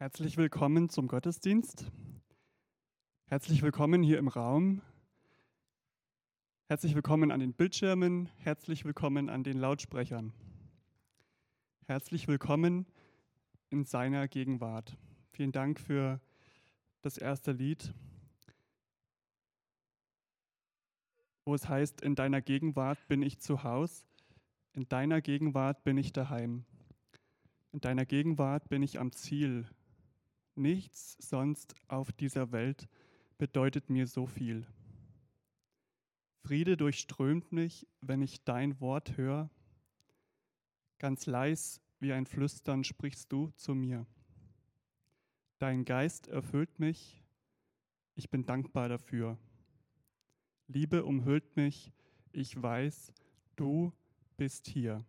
Herzlich willkommen zum Gottesdienst. Herzlich willkommen hier im Raum. Herzlich willkommen an den Bildschirmen. Herzlich willkommen an den Lautsprechern. Herzlich willkommen in seiner Gegenwart. Vielen Dank für das erste Lied, wo es heißt, in deiner Gegenwart bin ich zu Haus, in deiner Gegenwart bin ich daheim, in deiner Gegenwart bin ich am Ziel, Nichts sonst auf dieser Welt bedeutet mir so viel. Friede durchströmt mich, wenn ich dein Wort höre. Ganz leis wie ein Flüstern sprichst du zu mir. Dein Geist erfüllt mich, ich bin dankbar dafür. Liebe umhüllt mich, ich weiß, du bist hier.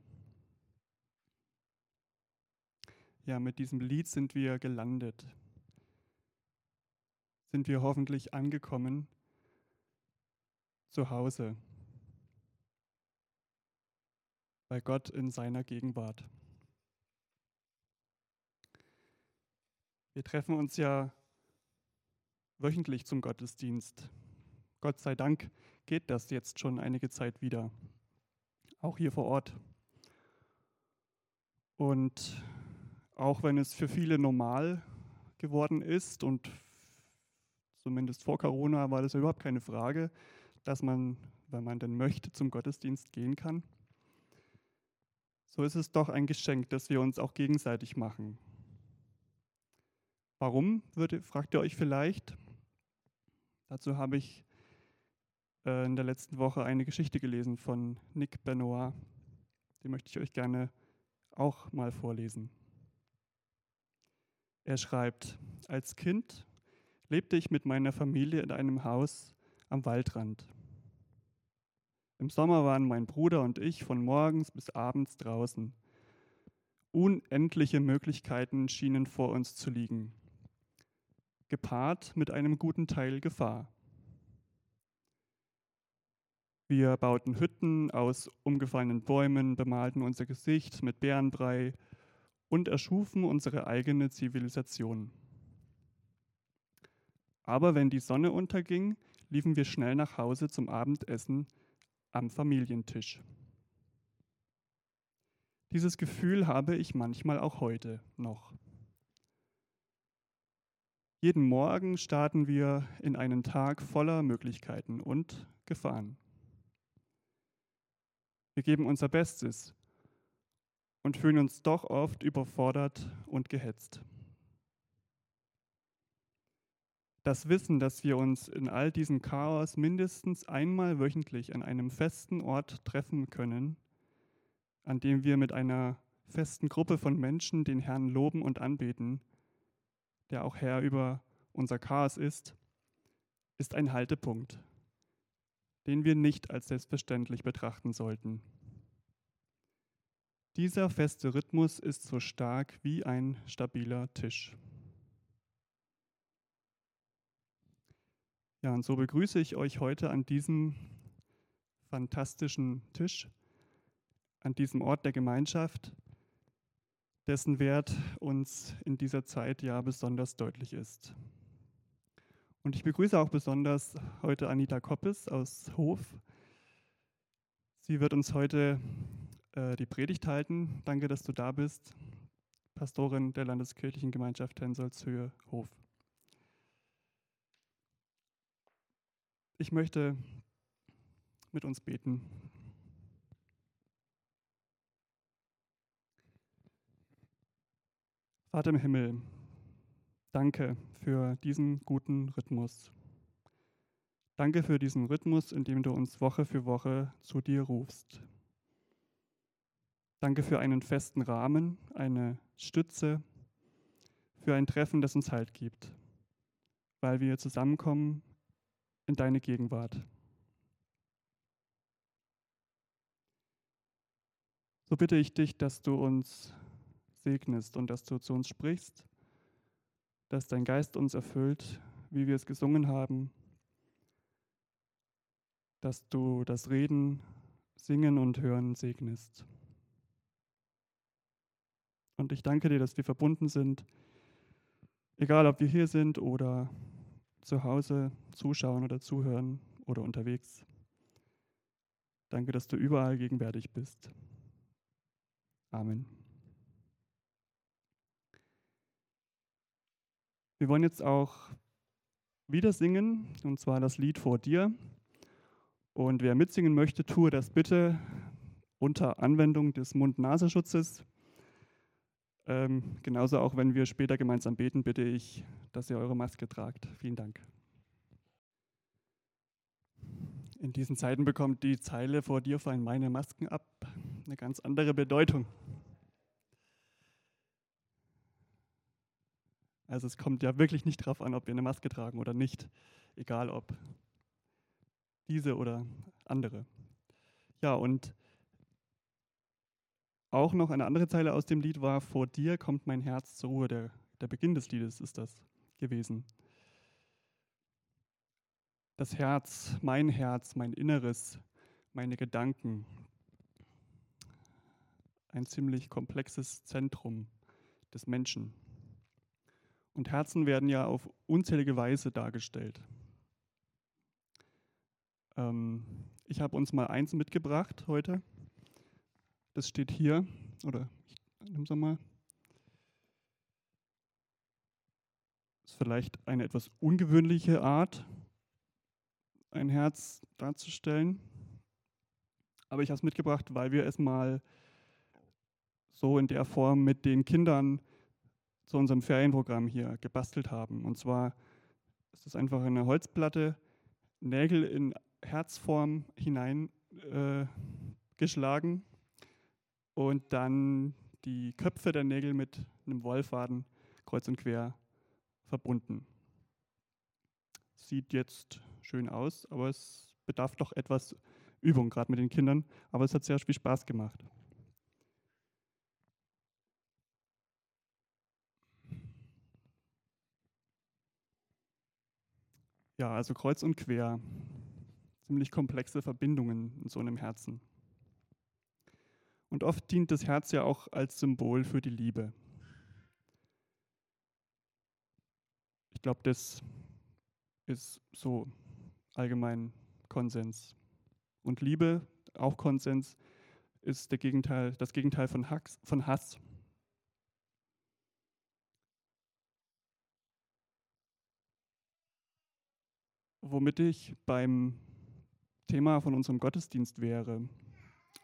Ja, mit diesem Lied sind wir gelandet. Sind wir hoffentlich angekommen zu Hause bei Gott in seiner Gegenwart. Wir treffen uns ja wöchentlich zum Gottesdienst. Gott sei Dank geht das jetzt schon einige Zeit wieder, auch hier vor Ort. Und auch wenn es für viele normal geworden ist und zumindest vor Corona war das überhaupt keine Frage, dass man, wenn man denn möchte, zum Gottesdienst gehen kann. So ist es doch ein Geschenk, das wir uns auch gegenseitig machen. Warum, fragt ihr euch vielleicht? Dazu habe ich äh, in der letzten Woche eine Geschichte gelesen von Nick Benoit. Die möchte ich euch gerne auch mal vorlesen. Er schreibt, als Kind lebte ich mit meiner Familie in einem Haus am Waldrand. Im Sommer waren mein Bruder und ich von morgens bis abends draußen. Unendliche Möglichkeiten schienen vor uns zu liegen, gepaart mit einem guten Teil Gefahr. Wir bauten Hütten aus umgefallenen Bäumen, bemalten unser Gesicht mit Bärenbrei und erschufen unsere eigene Zivilisation. Aber wenn die Sonne unterging, liefen wir schnell nach Hause zum Abendessen am Familientisch. Dieses Gefühl habe ich manchmal auch heute noch. Jeden Morgen starten wir in einen Tag voller Möglichkeiten und Gefahren. Wir geben unser Bestes, und fühlen uns doch oft überfordert und gehetzt. Das Wissen, dass wir uns in all diesem Chaos mindestens einmal wöchentlich an einem festen Ort treffen können, an dem wir mit einer festen Gruppe von Menschen den Herrn loben und anbeten, der auch Herr über unser Chaos ist, ist ein Haltepunkt, den wir nicht als selbstverständlich betrachten sollten. Dieser feste Rhythmus ist so stark wie ein stabiler Tisch. Ja, und so begrüße ich euch heute an diesem fantastischen Tisch, an diesem Ort der Gemeinschaft, dessen Wert uns in dieser Zeit ja besonders deutlich ist. Und ich begrüße auch besonders heute Anita Koppes aus Hof. Sie wird uns heute äh, die Predigt halten. Danke, dass du da bist, Pastorin der Landeskirchlichen Gemeinschaft Hensolzhöhe Hof. Ich möchte mit uns beten. Vater im Himmel, danke für diesen guten Rhythmus. Danke für diesen Rhythmus, in dem du uns Woche für Woche zu dir rufst. Danke für einen festen Rahmen, eine Stütze, für ein Treffen, das uns Halt gibt, weil wir zusammenkommen in deine Gegenwart. So bitte ich dich, dass du uns segnest und dass du zu uns sprichst, dass dein Geist uns erfüllt, wie wir es gesungen haben, dass du das Reden, Singen und Hören segnest. Und ich danke dir, dass wir verbunden sind Egal, ob wir hier sind oder zu Hause zuschauen oder zuhören oder unterwegs. Danke, dass du überall gegenwärtig bist. Amen. Wir wollen jetzt auch wieder singen, und zwar das Lied vor dir. Und wer mitsingen möchte, tue das bitte unter Anwendung des Mund-Nasenschutzes. Ähm, genauso auch, wenn wir später gemeinsam beten, bitte ich, dass ihr eure Maske tragt. Vielen Dank. In diesen Zeiten bekommt die Zeile vor dir fallen meine Masken ab eine ganz andere Bedeutung. Also es kommt ja wirklich nicht darauf an, ob wir eine Maske tragen oder nicht, egal ob diese oder andere. Ja, und auch noch eine andere Zeile aus dem Lied war, vor dir kommt mein Herz zur Ruhe. Der, der Beginn des Liedes ist das gewesen. Das Herz, mein Herz, mein Inneres, meine Gedanken, ein ziemlich komplexes Zentrum des Menschen. Und Herzen werden ja auf unzählige Weise dargestellt. Ähm, ich habe uns mal eins mitgebracht heute. Das steht hier, oder ich nehme es mal. Ist vielleicht eine etwas ungewöhnliche Art, ein Herz darzustellen. Aber ich habe es mitgebracht, weil wir es mal so in der Form mit den Kindern zu unserem Ferienprogramm hier gebastelt haben. Und zwar ist es einfach eine Holzplatte, Nägel in Herzform hineingeschlagen äh, und dann die Köpfe der Nägel mit einem Wollfaden kreuz und quer verbunden. Sieht jetzt schön aus, aber es bedarf doch etwas Übung, gerade mit den Kindern. Aber es hat sehr viel Spaß gemacht. Ja, also kreuz und quer. Ziemlich komplexe Verbindungen in so einem Herzen. Und oft dient das Herz ja auch als Symbol für die Liebe. Ich glaube, das ist so allgemein Konsens. Und Liebe, auch Konsens, ist Gegenteil, das Gegenteil von Hass. womit ich beim Thema von unserem Gottesdienst wäre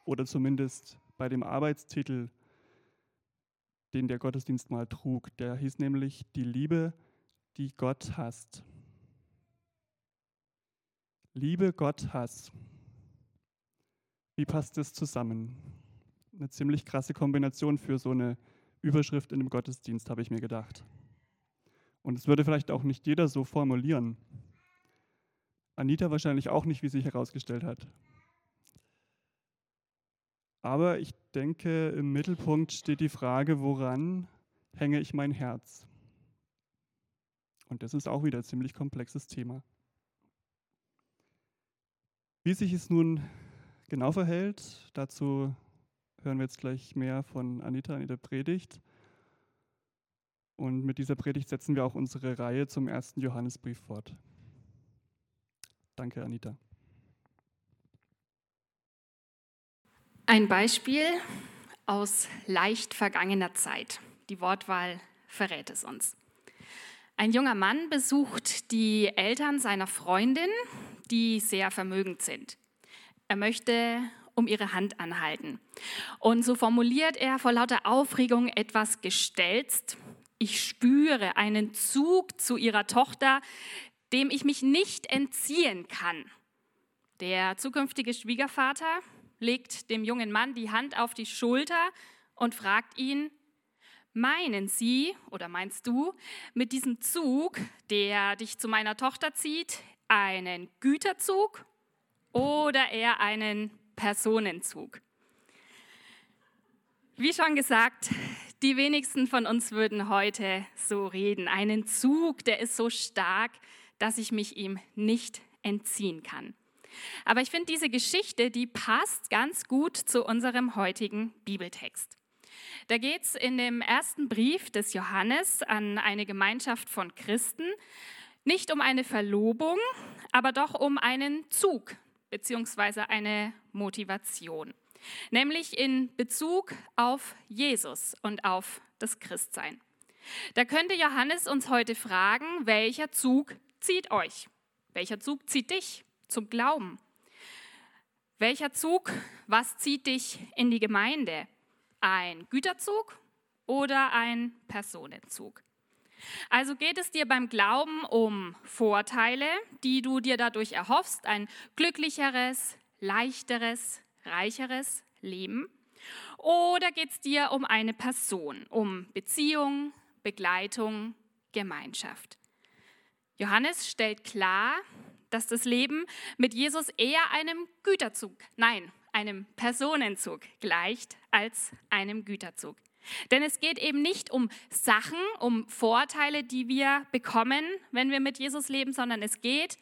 oder zumindest bei dem Arbeitstitel, den der Gottesdienst mal trug. Der hieß nämlich die Liebe, die Gott hasst. Liebe, Gott, Hass. Wie passt das zusammen? Eine ziemlich krasse Kombination für so eine Überschrift in dem Gottesdienst, habe ich mir gedacht. Und es würde vielleicht auch nicht jeder so formulieren. Anita wahrscheinlich auch nicht, wie sich herausgestellt hat. Aber ich denke, im Mittelpunkt steht die Frage, woran hänge ich mein Herz? Und das ist auch wieder ein ziemlich komplexes Thema. Wie sich es nun genau verhält, dazu hören wir jetzt gleich mehr von Anita in der Predigt. Und mit dieser Predigt setzen wir auch unsere Reihe zum ersten Johannesbrief fort. Danke, Anita. Ein Beispiel aus leicht vergangener Zeit. Die Wortwahl verrät es uns. Ein junger Mann besucht die Eltern seiner Freundin, die sehr vermögend sind. Er möchte um ihre Hand anhalten. Und so formuliert er vor lauter Aufregung etwas gestelzt. Ich spüre einen Zug zu ihrer Tochter, dem ich mich nicht entziehen kann. Der zukünftige Schwiegervater legt dem jungen Mann die Hand auf die Schulter und fragt ihn, meinen Sie oder meinst du mit diesem Zug, der dich zu meiner Tochter zieht, einen Güterzug oder eher einen Personenzug? Wie schon gesagt, die wenigsten von uns würden heute so reden. Einen Zug, der ist so stark, dass ich mich ihm nicht entziehen kann. Aber ich finde diese Geschichte, die passt ganz gut zu unserem heutigen Bibeltext. Da geht es in dem ersten Brief des Johannes an eine Gemeinschaft von Christen nicht um eine Verlobung, aber doch um einen Zug bzw. eine Motivation, nämlich in Bezug auf Jesus und auf das Christsein. Da könnte Johannes uns heute fragen, welcher Zug zieht euch? Welcher Zug zieht dich zum Glauben? Welcher Zug, was zieht dich in die Gemeinde? Ein Güterzug oder ein Personenzug? Also geht es dir beim Glauben um Vorteile, die du dir dadurch erhoffst, ein glücklicheres, leichteres, reicheres Leben? Oder geht es dir um eine Person, um Beziehung, Begleitung, Gemeinschaft? Johannes stellt klar, dass das Leben mit Jesus eher einem Güterzug, nein, einem Personenzug gleicht als einem Güterzug. Denn es geht eben nicht um Sachen, um Vorteile, die wir bekommen, wenn wir mit Jesus leben, sondern es geht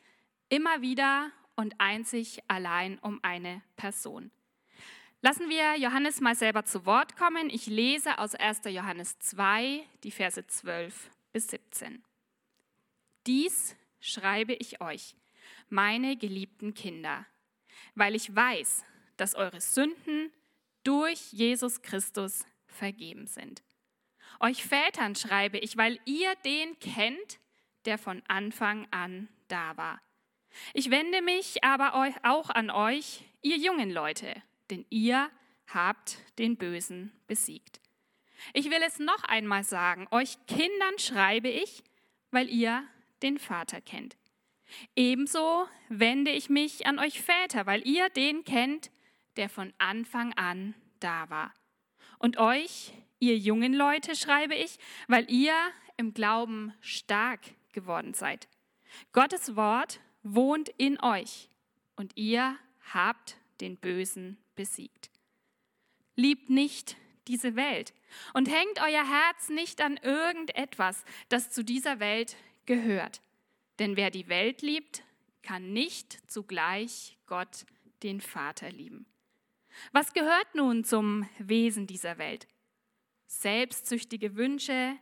immer wieder und einzig allein um eine Person. Lassen wir Johannes mal selber zu Wort kommen. Ich lese aus 1. Johannes 2, die Verse 12 bis 17. Dies schreibe ich euch, meine geliebten Kinder, weil ich weiß, dass eure Sünden durch Jesus Christus vergeben sind. Euch Vätern schreibe ich, weil ihr den kennt, der von Anfang an da war. Ich wende mich aber auch an euch, ihr jungen Leute, denn ihr habt den Bösen besiegt. Ich will es noch einmal sagen, euch Kindern schreibe ich, weil ihr den Vater kennt. Ebenso wende ich mich an euch Väter, weil ihr den kennt, der von Anfang an da war. Und euch, ihr jungen Leute, schreibe ich, weil ihr im Glauben stark geworden seid. Gottes Wort wohnt in euch und ihr habt den Bösen besiegt. Liebt nicht diese Welt und hängt euer Herz nicht an irgendetwas, das zu dieser Welt gehört. Denn wer die Welt liebt, kann nicht zugleich Gott, den Vater, lieben. Was gehört nun zum Wesen dieser Welt? Selbstsüchtige Wünsche,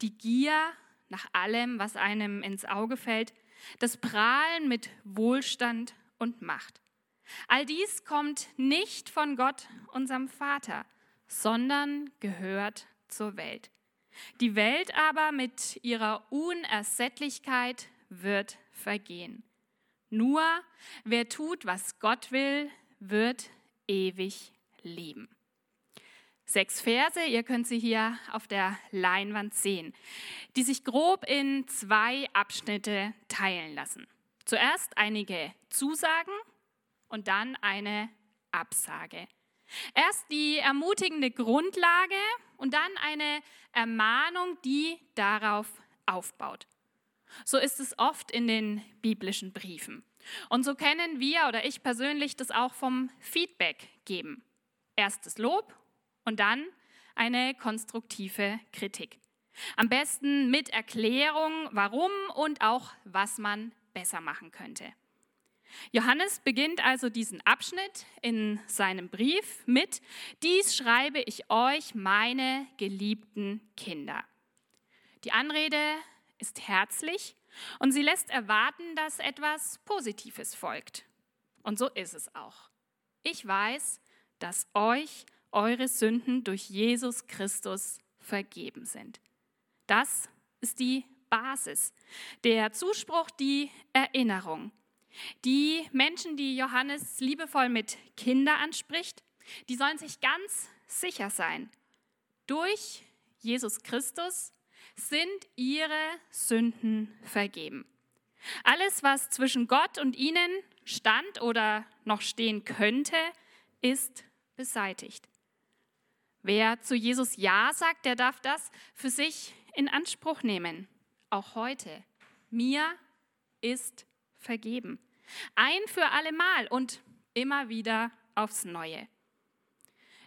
die Gier nach allem, was einem ins Auge fällt, das Prahlen mit Wohlstand und Macht. All dies kommt nicht von Gott, unserem Vater, sondern gehört zur Welt. Die Welt aber mit ihrer Unersättlichkeit wird vergehen. Nur wer tut, was Gott will, wird ewig leben. Sechs Verse, ihr könnt sie hier auf der Leinwand sehen, die sich grob in zwei Abschnitte teilen lassen. Zuerst einige Zusagen und dann eine Absage. Erst die ermutigende Grundlage und dann eine Ermahnung, die darauf aufbaut. So ist es oft in den biblischen Briefen. Und so kennen wir oder ich persönlich das auch vom Feedback geben. Erstes Lob und dann eine konstruktive Kritik. Am besten mit Erklärung, warum und auch was man besser machen könnte. Johannes beginnt also diesen Abschnitt in seinem Brief mit, dies schreibe ich euch, meine geliebten Kinder. Die Anrede ist herzlich und sie lässt erwarten, dass etwas Positives folgt. Und so ist es auch. Ich weiß, dass euch eure Sünden durch Jesus Christus vergeben sind. Das ist die Basis. Der Zuspruch, die Erinnerung. Die Menschen, die Johannes liebevoll mit Kinder anspricht, die sollen sich ganz sicher sein. Durch Jesus Christus sind ihre Sünden vergeben. Alles, was zwischen Gott und ihnen stand oder noch stehen könnte, ist beseitigt. Wer zu Jesus Ja sagt, der darf das für sich in Anspruch nehmen. Auch heute. Mir ist vergeben. Ein für allemal und immer wieder aufs Neue.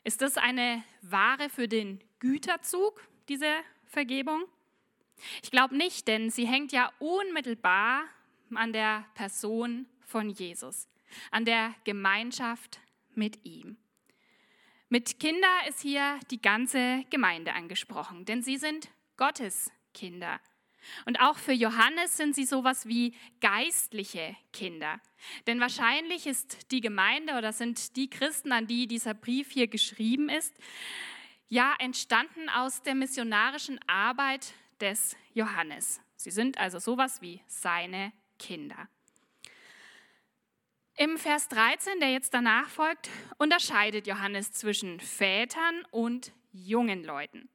Ist das eine Ware für den Güterzug, diese Vergebung? Ich glaube nicht, denn sie hängt ja unmittelbar an der Person von Jesus, an der Gemeinschaft mit ihm. Mit Kinder ist hier die ganze Gemeinde angesprochen, denn sie sind Gottes Kinder. Und auch für Johannes sind sie sowas wie geistliche Kinder. Denn wahrscheinlich ist die Gemeinde oder sind die Christen, an die dieser Brief hier geschrieben ist, ja entstanden aus der missionarischen Arbeit des Johannes. Sie sind also sowas wie seine Kinder. Im Vers 13, der jetzt danach folgt, unterscheidet Johannes zwischen Vätern und jungen Leuten.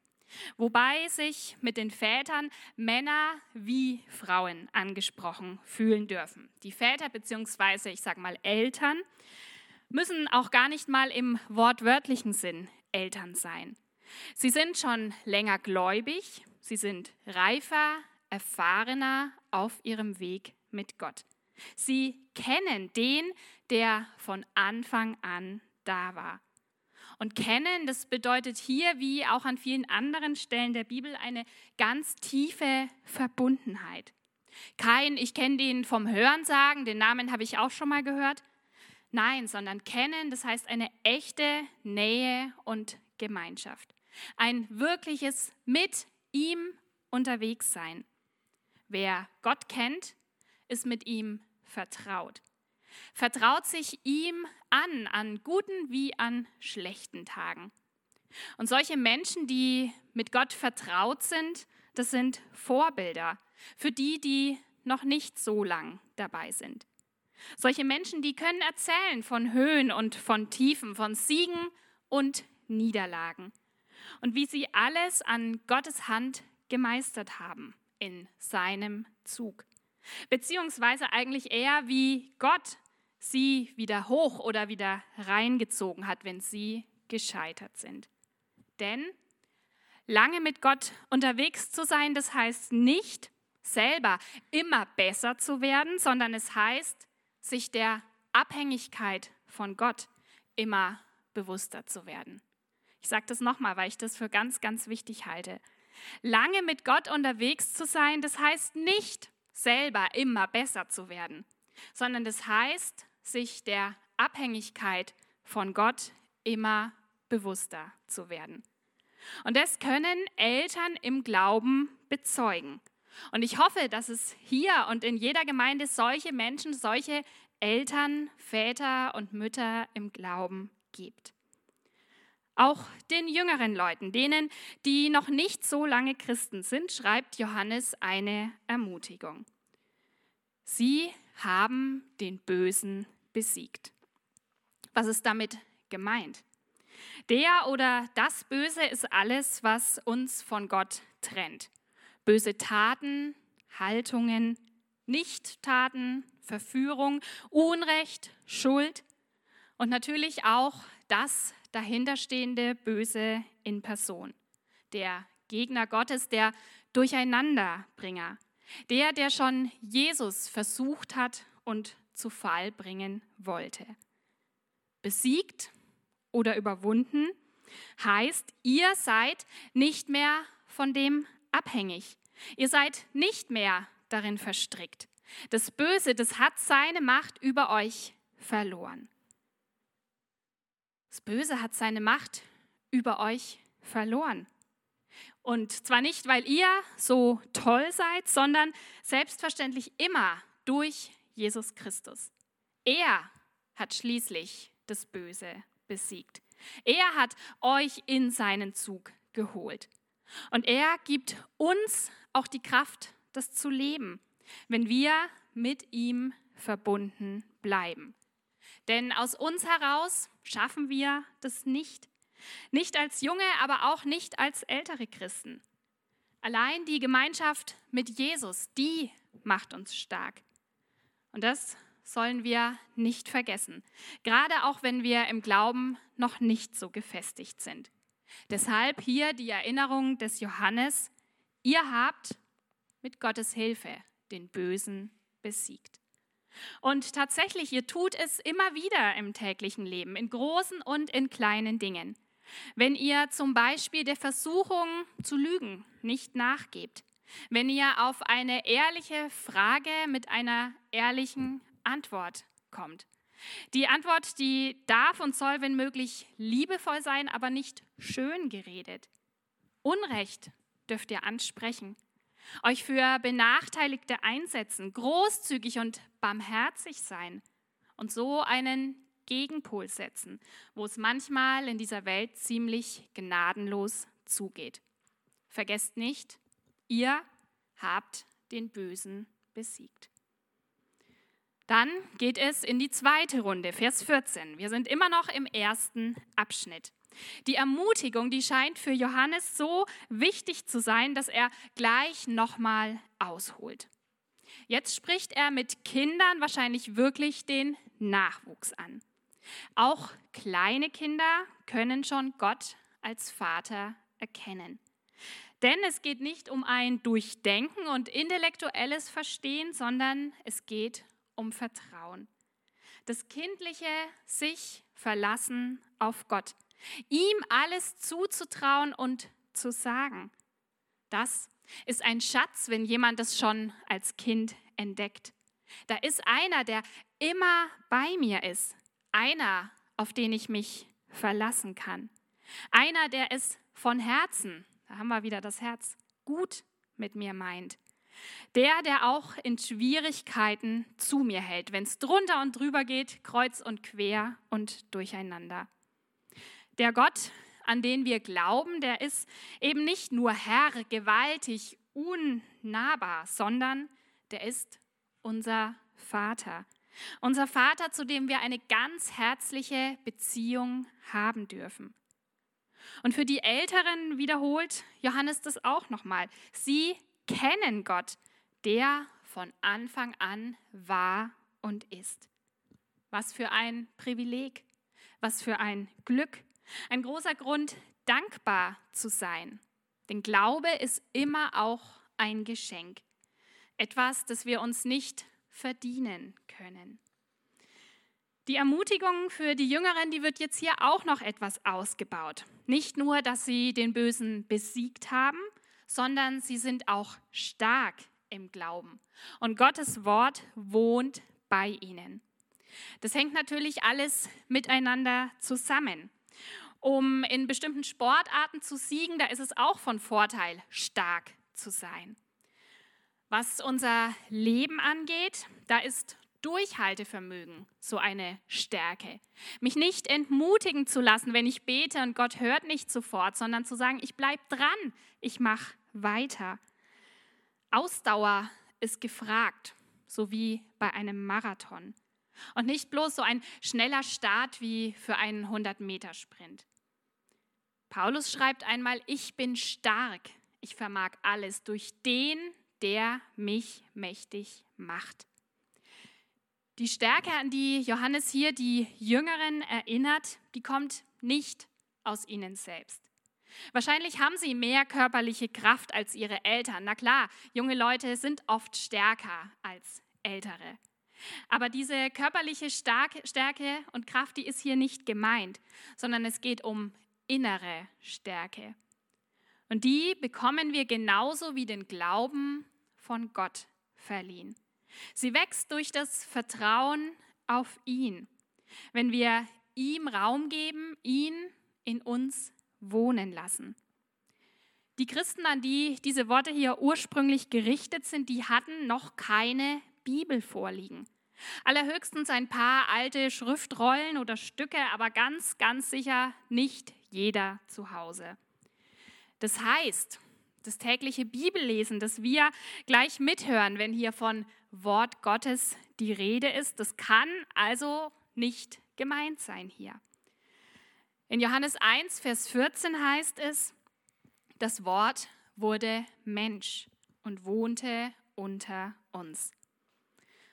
Wobei sich mit den Vätern Männer wie Frauen angesprochen fühlen dürfen. Die Väter bzw. ich sage mal Eltern müssen auch gar nicht mal im wortwörtlichen Sinn Eltern sein. Sie sind schon länger gläubig, sie sind reifer, erfahrener auf ihrem Weg mit Gott. Sie kennen den, der von Anfang an da war. Und kennen, das bedeutet hier wie auch an vielen anderen Stellen der Bibel eine ganz tiefe Verbundenheit. Kein, ich kenne den vom Hören sagen, den Namen habe ich auch schon mal gehört. Nein, sondern kennen, das heißt eine echte Nähe und Gemeinschaft. Ein wirkliches mit ihm unterwegs sein. Wer Gott kennt, ist mit ihm vertraut. Vertraut sich ihm an, an guten wie an schlechten Tagen. Und solche Menschen, die mit Gott vertraut sind, das sind Vorbilder für die, die noch nicht so lang dabei sind. Solche Menschen, die können erzählen von Höhen und von Tiefen, von Siegen und Niederlagen und wie sie alles an Gottes Hand gemeistert haben in seinem Zug. Beziehungsweise eigentlich eher, wie Gott sie wieder hoch oder wieder reingezogen hat, wenn sie gescheitert sind. Denn lange mit Gott unterwegs zu sein, das heißt nicht selber immer besser zu werden, sondern es heißt, sich der Abhängigkeit von Gott immer bewusster zu werden. Ich sage das nochmal, weil ich das für ganz, ganz wichtig halte. Lange mit Gott unterwegs zu sein, das heißt nicht selber immer besser zu werden, sondern das heißt, sich der Abhängigkeit von Gott immer bewusster zu werden. Und das können Eltern im Glauben bezeugen. Und ich hoffe, dass es hier und in jeder Gemeinde solche Menschen, solche Eltern, Väter und Mütter im Glauben gibt. Auch den jüngeren Leuten, denen, die noch nicht so lange Christen sind, schreibt Johannes eine Ermutigung. Sie haben den Bösen besiegt. Was ist damit gemeint? Der oder das Böse ist alles, was uns von Gott trennt. Böse Taten, Haltungen, Nichttaten, Verführung, Unrecht, Schuld und natürlich auch das dahinterstehende Böse in Person. Der Gegner Gottes, der Durcheinanderbringer, der, der schon Jesus versucht hat und zu Fall bringen wollte. Besiegt oder überwunden heißt, ihr seid nicht mehr von dem abhängig. Ihr seid nicht mehr darin verstrickt. Das Böse, das hat seine Macht über euch verloren. Das Böse hat seine Macht über euch verloren. Und zwar nicht, weil ihr so toll seid, sondern selbstverständlich immer durch Jesus Christus. Er hat schließlich das Böse besiegt. Er hat euch in seinen Zug geholt. Und er gibt uns auch die Kraft, das zu leben, wenn wir mit ihm verbunden bleiben. Denn aus uns heraus schaffen wir das nicht. Nicht als junge, aber auch nicht als ältere Christen. Allein die Gemeinschaft mit Jesus, die macht uns stark. Und das sollen wir nicht vergessen, gerade auch wenn wir im Glauben noch nicht so gefestigt sind. Deshalb hier die Erinnerung des Johannes, ihr habt mit Gottes Hilfe den Bösen besiegt. Und tatsächlich, ihr tut es immer wieder im täglichen Leben, in großen und in kleinen Dingen. Wenn ihr zum Beispiel der Versuchung zu lügen nicht nachgebt, wenn ihr auf eine ehrliche Frage mit einer ehrlichen Antwort kommt, Die Antwort, die darf und soll, wenn möglich, liebevoll sein, aber nicht schön geredet. Unrecht dürft ihr ansprechen, euch für Benachteiligte einsetzen, großzügig und barmherzig sein und so einen Gegenpol setzen, wo es manchmal in dieser Welt ziemlich gnadenlos zugeht. Vergesst nicht, ihr habt den Bösen besiegt. Dann geht es in die zweite Runde, Vers 14. Wir sind immer noch im ersten Abschnitt. Die Ermutigung, die scheint für Johannes so wichtig zu sein, dass er gleich nochmal ausholt. Jetzt spricht er mit Kindern wahrscheinlich wirklich den Nachwuchs an. Auch kleine Kinder können schon Gott als Vater erkennen. Denn es geht nicht um ein Durchdenken und intellektuelles Verstehen, sondern es geht um Vertrauen. Das kindliche sich verlassen auf Gott. Ihm alles zuzutrauen und zu sagen. Das ist ein Schatz, wenn jemand das schon als Kind entdeckt. Da ist einer, der immer bei mir ist. Einer, auf den ich mich verlassen kann. Einer, der es von Herzen, da haben wir wieder das Herz, gut mit mir meint. Der, der auch in Schwierigkeiten zu mir hält, wenn es drunter und drüber geht, kreuz und quer und durcheinander. Der Gott, an den wir glauben, der ist eben nicht nur Herr, gewaltig, unnahbar, sondern der ist unser Vater. Unser Vater, zu dem wir eine ganz herzliche Beziehung haben dürfen. Und für die Älteren wiederholt Johannes das auch nochmal. Sie kennen Gott, der von Anfang an war und ist. Was für ein Privileg, was für ein Glück, ein großer Grund, dankbar zu sein. Denn Glaube ist immer auch ein Geschenk, etwas, das wir uns nicht verdienen können. Die Ermutigung für die Jüngeren, die wird jetzt hier auch noch etwas ausgebaut. Nicht nur, dass sie den Bösen besiegt haben, sondern sie sind auch stark im Glauben. Und Gottes Wort wohnt bei ihnen. Das hängt natürlich alles miteinander zusammen. Um in bestimmten Sportarten zu siegen, da ist es auch von Vorteil, stark zu sein. Was unser Leben angeht, da ist Durchhaltevermögen so eine Stärke. Mich nicht entmutigen zu lassen, wenn ich bete und Gott hört nicht sofort, sondern zu sagen, ich bleibe dran, ich mache weiter. Ausdauer ist gefragt, so wie bei einem Marathon. Und nicht bloß so ein schneller Start wie für einen 100-Meter-Sprint. Paulus schreibt einmal, ich bin stark, ich vermag alles durch den, der mich mächtig macht. Die Stärke, an die Johannes hier die Jüngeren erinnert, die kommt nicht aus ihnen selbst. Wahrscheinlich haben sie mehr körperliche Kraft als ihre Eltern. Na klar, junge Leute sind oft stärker als ältere. Aber diese körperliche Stärke und Kraft, die ist hier nicht gemeint, sondern es geht um innere Stärke. Und die bekommen wir genauso wie den Glauben von Gott verliehen. Sie wächst durch das Vertrauen auf ihn. Wenn wir ihm Raum geben, ihn in uns wohnen lassen. Die Christen, an die diese Worte hier ursprünglich gerichtet sind, die hatten noch keine Bibel vorliegen. Allerhöchstens ein paar alte Schriftrollen oder Stücke, aber ganz, ganz sicher nicht jeder zu Hause. Das heißt, das tägliche Bibellesen, das wir gleich mithören, wenn hier von Wort Gottes die Rede ist, das kann also nicht gemeint sein hier. In Johannes 1, Vers 14 heißt es, das Wort wurde Mensch und wohnte unter uns.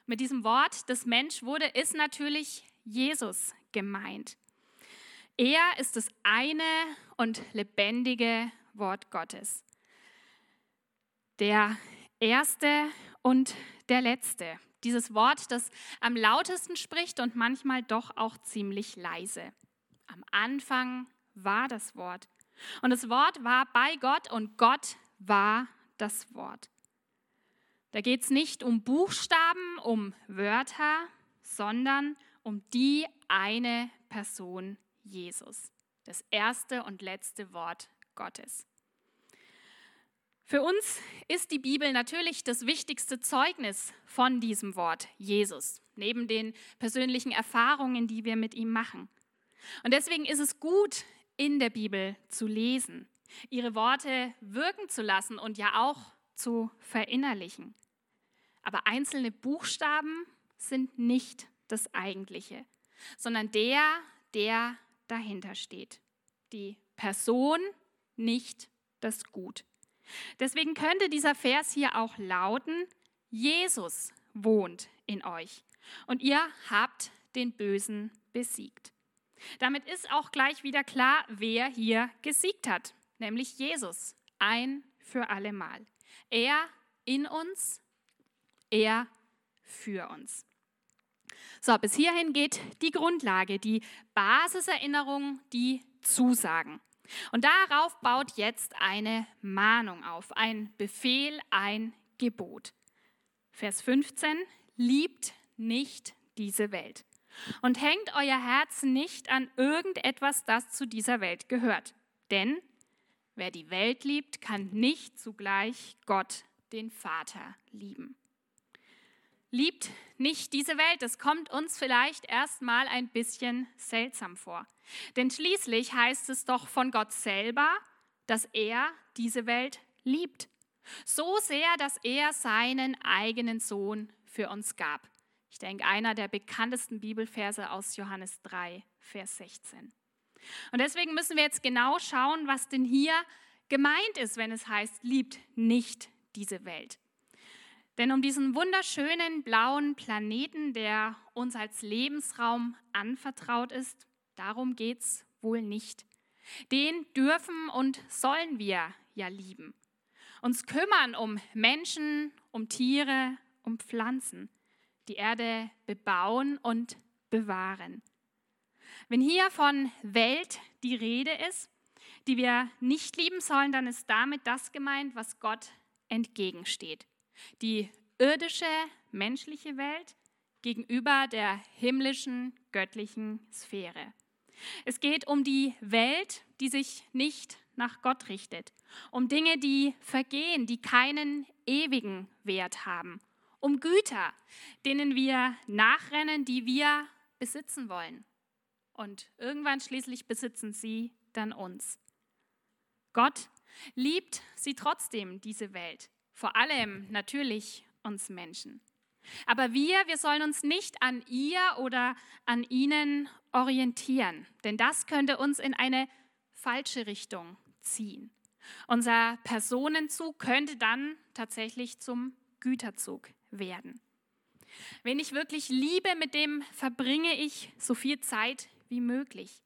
Mit diesem Wort, das Mensch wurde, ist natürlich Jesus gemeint. Er ist das eine und lebendige Wort Gottes. Der erste und der letzte. Dieses Wort, das am lautesten spricht und manchmal doch auch ziemlich leise. Am Anfang war das Wort. Und das Wort war bei Gott und Gott war das Wort. Da geht es nicht um Buchstaben, um Wörter, sondern um die eine Person Jesus, das erste und letzte Wort Gottes. Für uns ist die Bibel natürlich das wichtigste Zeugnis von diesem Wort Jesus, neben den persönlichen Erfahrungen, die wir mit ihm machen. Und deswegen ist es gut, in der Bibel zu lesen, ihre Worte wirken zu lassen und ja auch zu verinnerlichen. Aber einzelne Buchstaben sind nicht das Eigentliche, sondern der, der dahinter steht. Die Person, nicht das Gut. Deswegen könnte dieser Vers hier auch lauten, Jesus wohnt in euch und ihr habt den Bösen besiegt. Damit ist auch gleich wieder klar, wer hier gesiegt hat, nämlich Jesus, ein für allemal. Er in uns, er für uns. So, bis hierhin geht die Grundlage, die Basiserinnerung, die Zusagen. Und darauf baut jetzt eine Mahnung auf, ein Befehl, ein Gebot. Vers 15, liebt nicht diese Welt und hängt euer Herz nicht an irgendetwas, das zu dieser Welt gehört. Denn wer die Welt liebt, kann nicht zugleich Gott, den Vater, lieben. Liebt nicht diese Welt. Das kommt uns vielleicht erstmal ein bisschen seltsam vor. Denn schließlich heißt es doch von Gott selber, dass er diese Welt liebt. So sehr, dass er seinen eigenen Sohn für uns gab. Ich denke, einer der bekanntesten Bibelverse aus Johannes 3, Vers 16. Und deswegen müssen wir jetzt genau schauen, was denn hier gemeint ist, wenn es heißt, liebt nicht diese Welt. Denn um diesen wunderschönen blauen Planeten, der uns als Lebensraum anvertraut ist, darum geht es wohl nicht. Den dürfen und sollen wir ja lieben. Uns kümmern um Menschen, um Tiere, um Pflanzen, die Erde bebauen und bewahren. Wenn hier von Welt die Rede ist, die wir nicht lieben sollen, dann ist damit das gemeint, was Gott entgegensteht die irdische, menschliche Welt gegenüber der himmlischen, göttlichen Sphäre. Es geht um die Welt, die sich nicht nach Gott richtet, um Dinge, die vergehen, die keinen ewigen Wert haben, um Güter, denen wir nachrennen, die wir besitzen wollen. Und irgendwann schließlich besitzen sie dann uns. Gott liebt sie trotzdem, diese Welt, vor allem natürlich uns Menschen. Aber wir, wir sollen uns nicht an ihr oder an ihnen orientieren, denn das könnte uns in eine falsche Richtung ziehen. Unser Personenzug könnte dann tatsächlich zum Güterzug werden. Wen ich wirklich liebe, mit dem verbringe ich so viel Zeit wie möglich.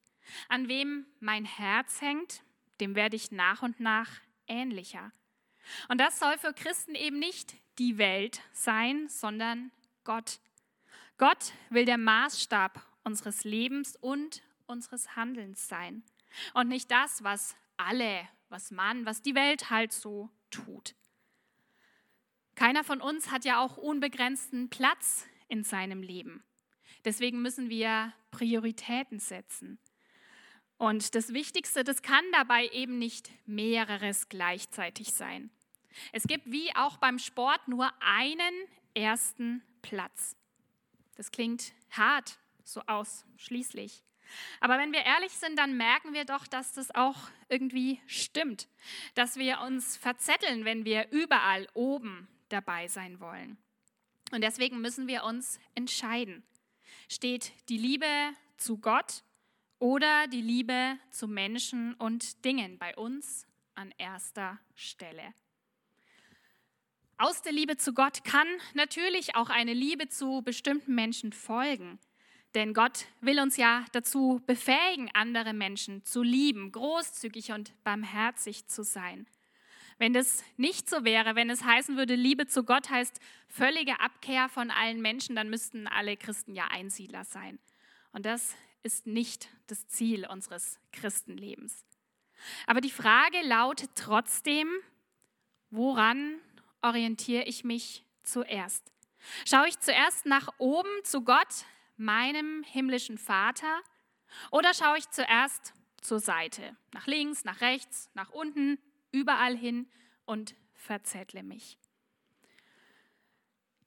An wem mein Herz hängt, dem werde ich nach und nach ähnlicher. Und das soll für Christen eben nicht die Welt sein, sondern Gott. Gott will der Maßstab unseres Lebens und unseres Handelns sein. Und nicht das, was alle, was man, was die Welt halt so tut. Keiner von uns hat ja auch unbegrenzten Platz in seinem Leben. Deswegen müssen wir Prioritäten setzen. Und das Wichtigste, das kann dabei eben nicht mehreres gleichzeitig sein. Es gibt wie auch beim Sport nur einen ersten Platz. Das klingt hart, so ausschließlich. Aber wenn wir ehrlich sind, dann merken wir doch, dass das auch irgendwie stimmt, dass wir uns verzetteln, wenn wir überall oben dabei sein wollen. Und deswegen müssen wir uns entscheiden. Steht die Liebe zu Gott oder die Liebe zu Menschen und Dingen bei uns an erster Stelle? Aus der Liebe zu Gott kann natürlich auch eine Liebe zu bestimmten Menschen folgen. Denn Gott will uns ja dazu befähigen, andere Menschen zu lieben, großzügig und barmherzig zu sein. Wenn das nicht so wäre, wenn es heißen würde, Liebe zu Gott heißt völlige Abkehr von allen Menschen, dann müssten alle Christen ja Einsiedler sein. Und das ist nicht das Ziel unseres Christenlebens. Aber die Frage lautet trotzdem, woran orientiere ich mich zuerst? Schaue ich zuerst nach oben zu Gott, meinem himmlischen Vater oder schaue ich zuerst zur Seite, nach links, nach rechts, nach unten, überall hin und verzettle mich?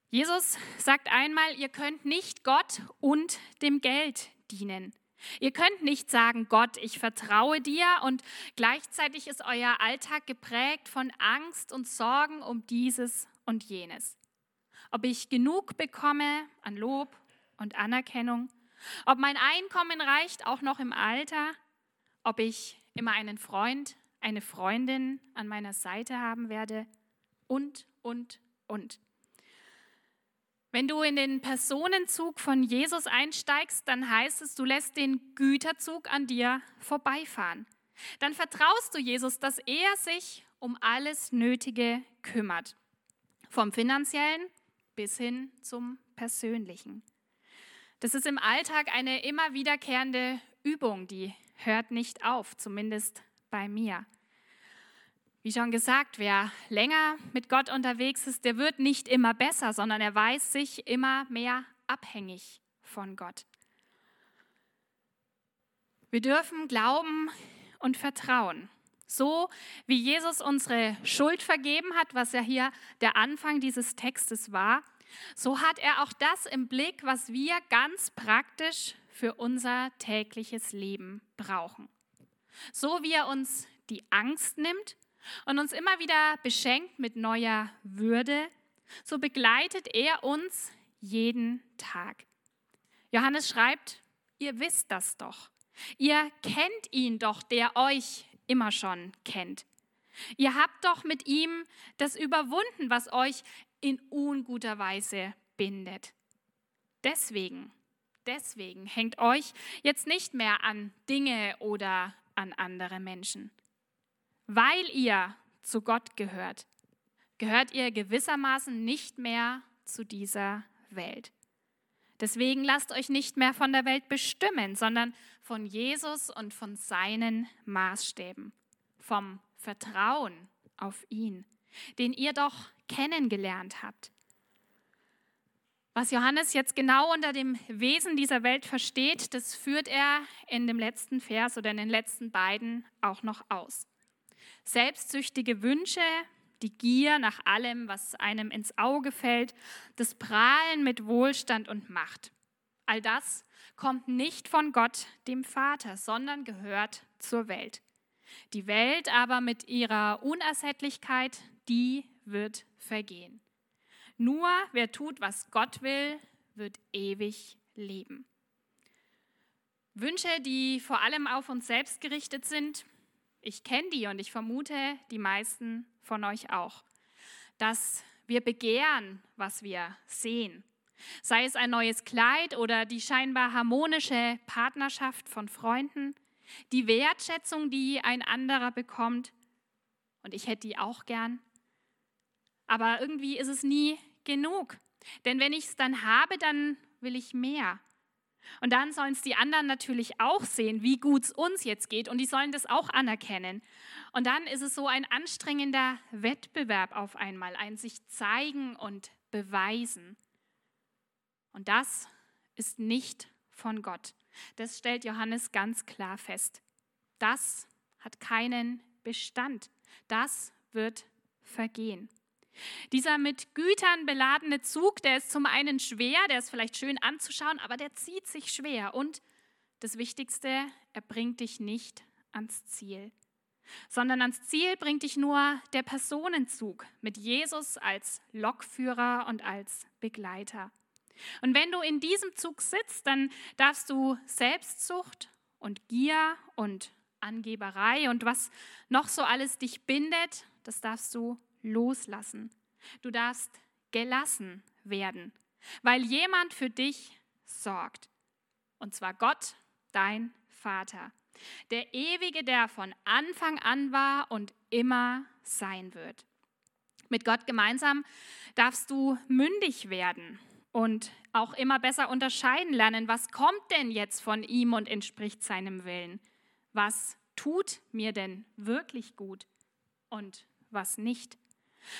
Jesus sagt einmal, ihr könnt nicht Gott und dem Geld dienen. Ihr könnt nicht sagen, Gott, ich vertraue dir und gleichzeitig ist euer Alltag geprägt von Angst und Sorgen um dieses und jenes. Ob ich genug bekomme an Lob und Anerkennung, ob mein Einkommen reicht, auch noch im Alter, ob ich immer einen Freund, eine Freundin an meiner Seite haben werde und, und, und. Wenn du in den Personenzug von Jesus einsteigst, dann heißt es, du lässt den Güterzug an dir vorbeifahren. Dann vertraust du Jesus, dass er sich um alles Nötige kümmert. Vom finanziellen bis hin zum persönlichen. Das ist im Alltag eine immer wiederkehrende Übung, die hört nicht auf, zumindest bei mir. Wie schon gesagt, wer länger mit Gott unterwegs ist, der wird nicht immer besser, sondern er weiß sich immer mehr abhängig von Gott. Wir dürfen glauben und vertrauen. So wie Jesus unsere Schuld vergeben hat, was ja hier der Anfang dieses Textes war, so hat er auch das im Blick, was wir ganz praktisch für unser tägliches Leben brauchen. So wie er uns die Angst nimmt und uns immer wieder beschenkt mit neuer Würde, so begleitet er uns jeden Tag. Johannes schreibt, ihr wisst das doch. Ihr kennt ihn doch, der euch immer schon kennt. Ihr habt doch mit ihm das überwunden, was euch in unguter Weise bindet. Deswegen, deswegen hängt euch jetzt nicht mehr an Dinge oder an andere Menschen. Weil ihr zu Gott gehört, gehört ihr gewissermaßen nicht mehr zu dieser Welt. Deswegen lasst euch nicht mehr von der Welt bestimmen, sondern von Jesus und von seinen Maßstäben, vom Vertrauen auf ihn, den ihr doch kennengelernt habt. Was Johannes jetzt genau unter dem Wesen dieser Welt versteht, das führt er in dem letzten Vers oder in den letzten beiden auch noch aus selbstsüchtige Wünsche, die Gier nach allem, was einem ins Auge fällt, das Prahlen mit Wohlstand und Macht. All das kommt nicht von Gott, dem Vater, sondern gehört zur Welt. Die Welt aber mit ihrer Unersättlichkeit, die wird vergehen. Nur wer tut, was Gott will, wird ewig leben. Wünsche, die vor allem auf uns selbst gerichtet sind, ich kenne die und ich vermute die meisten von euch auch, dass wir begehren, was wir sehen. Sei es ein neues Kleid oder die scheinbar harmonische Partnerschaft von Freunden, die Wertschätzung, die ein anderer bekommt. Und ich hätte die auch gern. Aber irgendwie ist es nie genug. Denn wenn ich es dann habe, dann will ich mehr. Und dann sollen es die anderen natürlich auch sehen, wie gut es uns jetzt geht. Und die sollen das auch anerkennen. Und dann ist es so ein anstrengender Wettbewerb auf einmal, ein sich zeigen und beweisen. Und das ist nicht von Gott. Das stellt Johannes ganz klar fest. Das hat keinen Bestand. Das wird vergehen. Dieser mit Gütern beladene Zug, der ist zum einen schwer, der ist vielleicht schön anzuschauen, aber der zieht sich schwer. Und das Wichtigste, er bringt dich nicht ans Ziel, sondern ans Ziel bringt dich nur der Personenzug mit Jesus als Lokführer und als Begleiter. Und wenn du in diesem Zug sitzt, dann darfst du Selbstsucht und Gier und Angeberei und was noch so alles dich bindet, das darfst du loslassen. Du darfst gelassen werden, weil jemand für dich sorgt. Und zwar Gott, dein Vater. Der Ewige, der von Anfang an war und immer sein wird. Mit Gott gemeinsam darfst du mündig werden und auch immer besser unterscheiden lernen, was kommt denn jetzt von ihm und entspricht seinem Willen. Was tut mir denn wirklich gut und was nicht.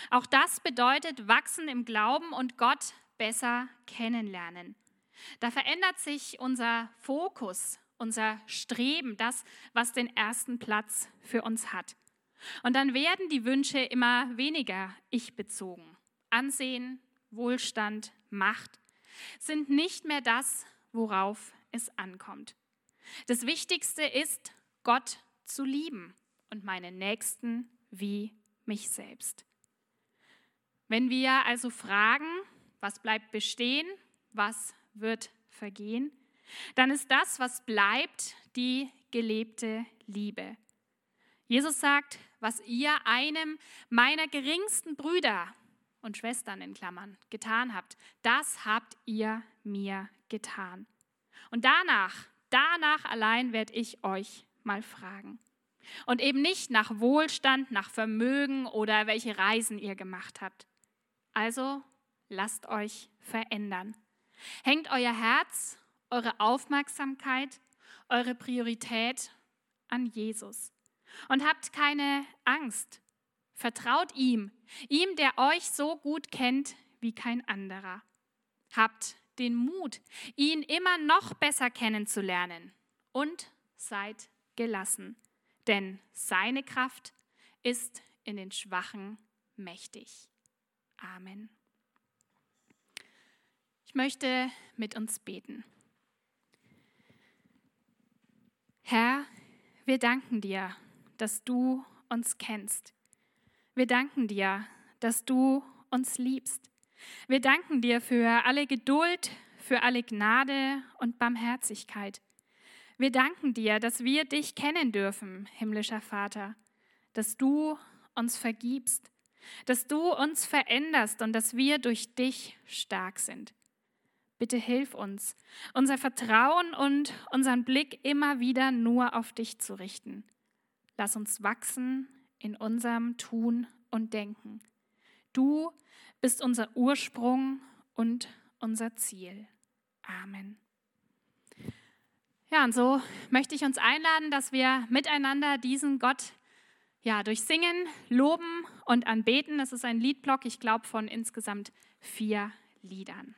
Auch das bedeutet wachsen im Glauben und Gott besser kennenlernen. Da verändert sich unser Fokus, unser Streben, das, was den ersten Platz für uns hat. Und dann werden die Wünsche immer weniger ich-bezogen. Ansehen, Wohlstand, Macht sind nicht mehr das, worauf es ankommt. Das Wichtigste ist, Gott zu lieben und meinen Nächsten wie mich selbst. Wenn wir also fragen, was bleibt bestehen, was wird vergehen, dann ist das, was bleibt, die gelebte Liebe. Jesus sagt, was ihr einem meiner geringsten Brüder und Schwestern in Klammern getan habt, das habt ihr mir getan. Und danach, danach allein werde ich euch mal fragen. Und eben nicht nach Wohlstand, nach Vermögen oder welche Reisen ihr gemacht habt. Also lasst euch verändern. Hängt euer Herz, eure Aufmerksamkeit, eure Priorität an Jesus. Und habt keine Angst. Vertraut ihm, ihm, der euch so gut kennt wie kein anderer. Habt den Mut, ihn immer noch besser kennenzulernen und seid gelassen, denn seine Kraft ist in den Schwachen mächtig. Amen. Ich möchte mit uns beten. Herr, wir danken dir, dass du uns kennst. Wir danken dir, dass du uns liebst. Wir danken dir für alle Geduld, für alle Gnade und Barmherzigkeit. Wir danken dir, dass wir dich kennen dürfen, himmlischer Vater, dass du uns vergibst, dass du uns veränderst und dass wir durch dich stark sind. Bitte hilf uns, unser Vertrauen und unseren Blick immer wieder nur auf dich zu richten. Lass uns wachsen in unserem Tun und Denken. Du bist unser Ursprung und unser Ziel. Amen. Ja, und so möchte ich uns einladen, dass wir miteinander diesen Gott ja, durch Singen, Loben und Anbeten. Das ist ein Liedblock, ich glaube, von insgesamt vier Liedern.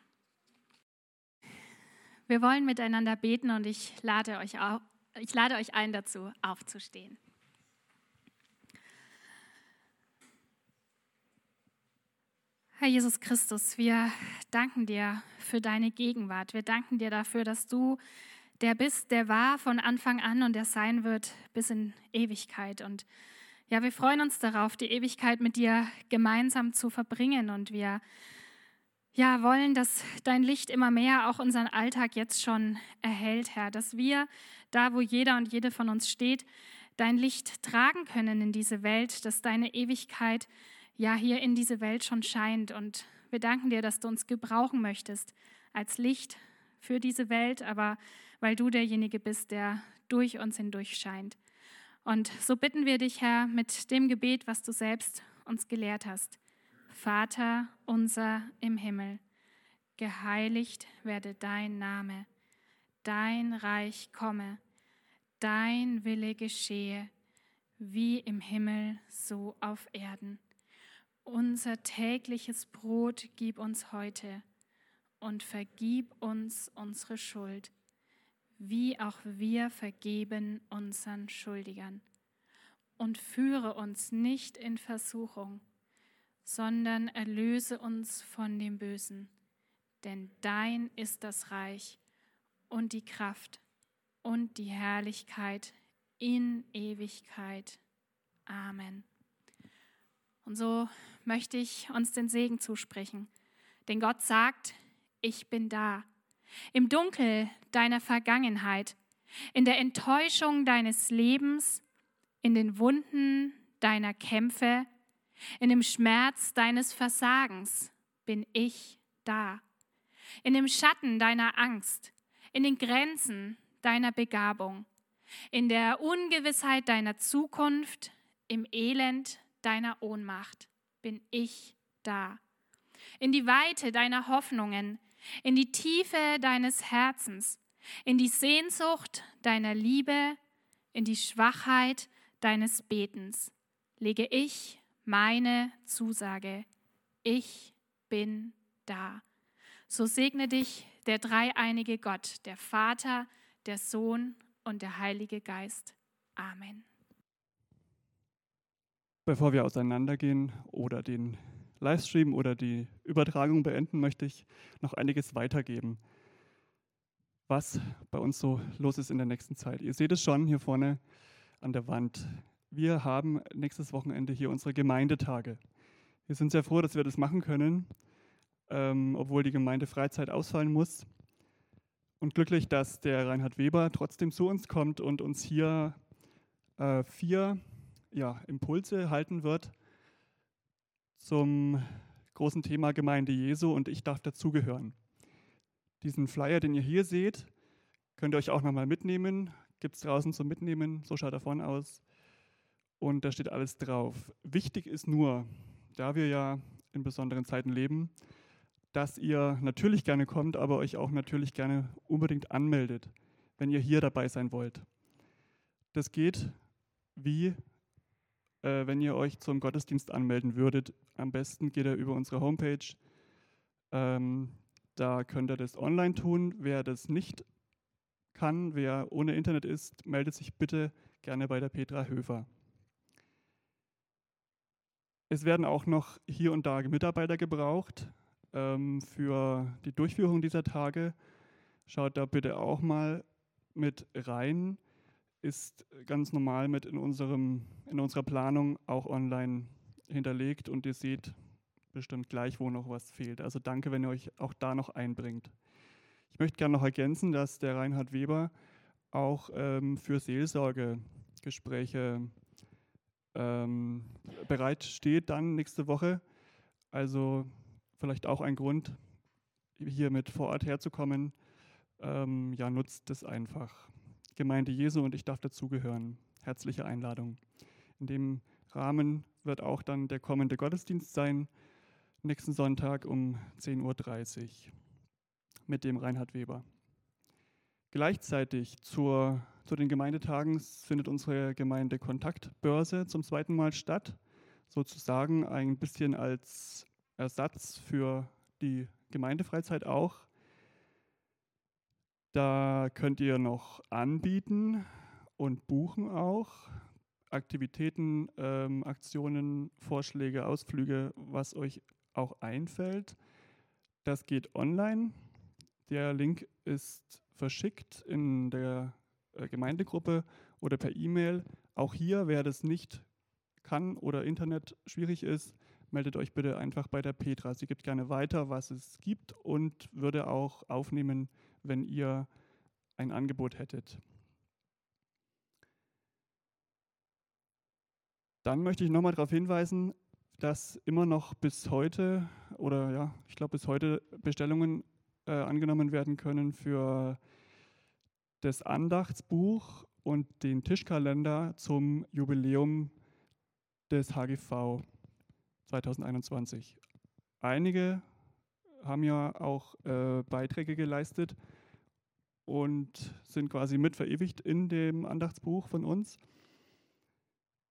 Wir wollen miteinander beten und ich lade euch, auf, ich lade euch ein, dazu aufzustehen. Herr Jesus Christus, wir danken dir für deine Gegenwart. Wir danken dir dafür, dass du der bist, der war von Anfang an und der sein wird bis in Ewigkeit. Und ja, wir freuen uns darauf, die Ewigkeit mit dir gemeinsam zu verbringen. Und wir ja, wollen, dass dein Licht immer mehr auch unseren Alltag jetzt schon erhält, Herr. Dass wir, da wo jeder und jede von uns steht, dein Licht tragen können in diese Welt, dass deine Ewigkeit ja hier in diese Welt schon scheint. Und wir danken dir, dass du uns gebrauchen möchtest als Licht für diese Welt, aber weil du derjenige bist, der durch uns hindurch scheint. Und so bitten wir dich, Herr, mit dem Gebet, was du selbst uns gelehrt hast. Vater unser im Himmel, geheiligt werde dein Name, dein Reich komme, dein Wille geschehe, wie im Himmel so auf Erden. Unser tägliches Brot gib uns heute und vergib uns unsere Schuld wie auch wir vergeben unseren Schuldigern. Und führe uns nicht in Versuchung, sondern erlöse uns von dem Bösen. Denn dein ist das Reich und die Kraft und die Herrlichkeit in Ewigkeit. Amen. Und so möchte ich uns den Segen zusprechen. Denn Gott sagt, ich bin da im Dunkel deiner Vergangenheit, in der Enttäuschung deines Lebens, in den Wunden deiner Kämpfe, in dem Schmerz deines Versagens bin ich da. In dem Schatten deiner Angst, in den Grenzen deiner Begabung, in der Ungewissheit deiner Zukunft, im Elend deiner Ohnmacht bin ich da. In die Weite deiner Hoffnungen, in die Tiefe deines Herzens, in die Sehnsucht deiner Liebe, in die Schwachheit deines Betens lege ich meine Zusage. Ich bin da. So segne dich der dreieinige Gott, der Vater, der Sohn und der Heilige Geist. Amen. Bevor wir auseinandergehen oder den Livestream oder die Übertragung beenden, möchte ich noch einiges weitergeben, was bei uns so los ist in der nächsten Zeit. Ihr seht es schon hier vorne an der Wand. Wir haben nächstes Wochenende hier unsere Gemeindetage. Wir sind sehr froh, dass wir das machen können, ähm, obwohl die Gemeindefreizeit ausfallen muss. Und glücklich, dass der Reinhard Weber trotzdem zu uns kommt und uns hier äh, vier ja, Impulse halten wird zum großen Thema Gemeinde Jesu und ich darf dazugehören. Diesen Flyer, den ihr hier seht, könnt ihr euch auch nochmal mitnehmen. Gibt es draußen zum Mitnehmen, so schaut vorne aus. Und da steht alles drauf. Wichtig ist nur, da wir ja in besonderen Zeiten leben, dass ihr natürlich gerne kommt, aber euch auch natürlich gerne unbedingt anmeldet, wenn ihr hier dabei sein wollt. Das geht wie äh, wenn ihr euch zum Gottesdienst anmelden würdet. Am besten geht ihr über unsere Homepage. Ähm, da könnt ihr das online tun. Wer das nicht kann, wer ohne Internet ist, meldet sich bitte gerne bei der Petra Höfer. Es werden auch noch hier und da Mitarbeiter gebraucht ähm, für die Durchführung dieser Tage. Schaut da bitte auch mal mit rein. Ist ganz normal mit in, unserem, in unserer Planung auch online hinterlegt und ihr seht bestimmt gleich, wo noch was fehlt. Also danke, wenn ihr euch auch da noch einbringt. Ich möchte gerne noch ergänzen, dass der Reinhard Weber auch ähm, für Seelsorgegespräche ähm, bereit steht dann nächste Woche. Also vielleicht auch ein Grund, hier mit vor Ort herzukommen. Ähm, ja, nutzt es einfach. Gemeinde Jesu und ich darf dazugehören. Herzliche Einladung. In dem Rahmen wird auch dann der kommende Gottesdienst sein, nächsten Sonntag um 10.30 Uhr mit dem Reinhard Weber. Gleichzeitig zur, zu den Gemeindetagen findet unsere Gemeinde Kontaktbörse zum zweiten Mal statt, sozusagen ein bisschen als Ersatz für die Gemeindefreizeit auch. Da könnt ihr noch anbieten und buchen auch Aktivitäten, ähm, Aktionen, Vorschläge, Ausflüge, was euch auch einfällt. Das geht online. Der Link ist verschickt in der äh, Gemeindegruppe oder per E-Mail. Auch hier, wer das nicht kann oder Internet schwierig ist, meldet euch bitte einfach bei der Petra. Sie gibt gerne weiter, was es gibt und würde auch aufnehmen, wenn ihr ein Angebot hättet. Dann möchte ich nochmal darauf hinweisen, dass immer noch bis heute oder ja, ich glaube bis heute Bestellungen äh, angenommen werden können für das Andachtsbuch und den Tischkalender zum Jubiläum des HGV 2021. Einige haben ja auch äh, Beiträge geleistet und sind quasi mit verewigt in dem Andachtsbuch von uns.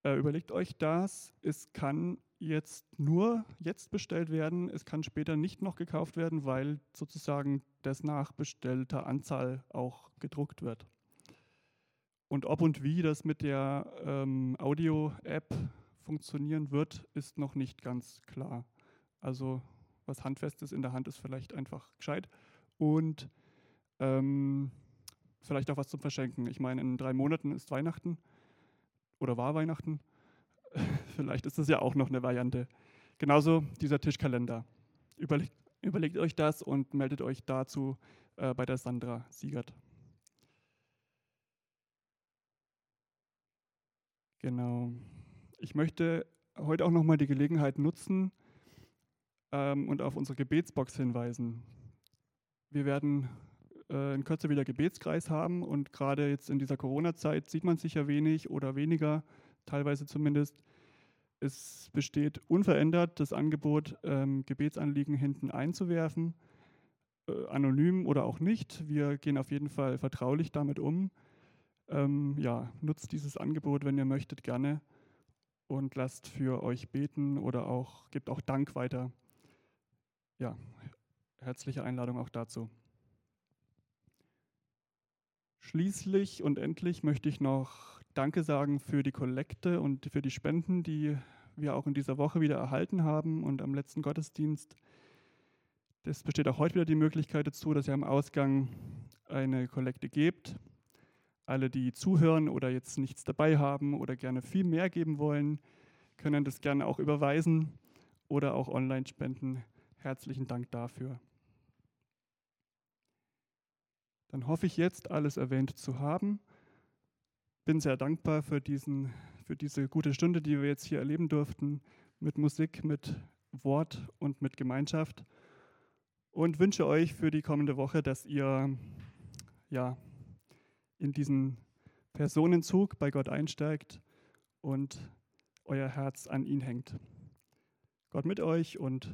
Äh, überlegt euch das. Es kann jetzt nur jetzt bestellt werden. Es kann später nicht noch gekauft werden, weil sozusagen das nach bestellter Anzahl auch gedruckt wird. Und ob und wie das mit der ähm, Audio-App funktionieren wird, ist noch nicht ganz klar. Also was Handfestes in der Hand ist vielleicht einfach gescheit. Und ähm, vielleicht auch was zum Verschenken. Ich meine, in drei Monaten ist Weihnachten oder war Weihnachten. vielleicht ist das ja auch noch eine Variante. Genauso dieser Tischkalender. Überlegt, überlegt euch das und meldet euch dazu äh, bei der Sandra Siegert. Genau. Ich möchte heute auch nochmal die Gelegenheit nutzen ähm, und auf unsere Gebetsbox hinweisen. Wir werden äh, in Kürze wieder Gebetskreis haben und gerade jetzt in dieser Corona-Zeit sieht man sich ja wenig oder weniger, teilweise zumindest. Es besteht unverändert das Angebot, ähm, Gebetsanliegen hinten einzuwerfen, äh, anonym oder auch nicht. Wir gehen auf jeden Fall vertraulich damit um. Ähm, ja, nutzt dieses Angebot, wenn ihr möchtet, gerne und lasst für euch beten oder auch gebt auch Dank weiter. Ja, herzliche Einladung auch dazu. Schließlich und endlich möchte ich noch Danke sagen für die Kollekte und für die Spenden, die wir auch in dieser Woche wieder erhalten haben und am letzten Gottesdienst. Es besteht auch heute wieder die Möglichkeit dazu, dass ihr am Ausgang eine Kollekte gebt. Alle, die zuhören oder jetzt nichts dabei haben oder gerne viel mehr geben wollen, können das gerne auch überweisen oder auch online spenden. Herzlichen Dank dafür. Dann hoffe ich jetzt, alles erwähnt zu haben. Bin sehr dankbar für, diesen, für diese gute Stunde, die wir jetzt hier erleben durften, mit Musik, mit Wort und mit Gemeinschaft. Und wünsche euch für die kommende Woche, dass ihr ja, in diesen Personenzug bei Gott einsteigt und euer Herz an ihn hängt. Gott mit euch und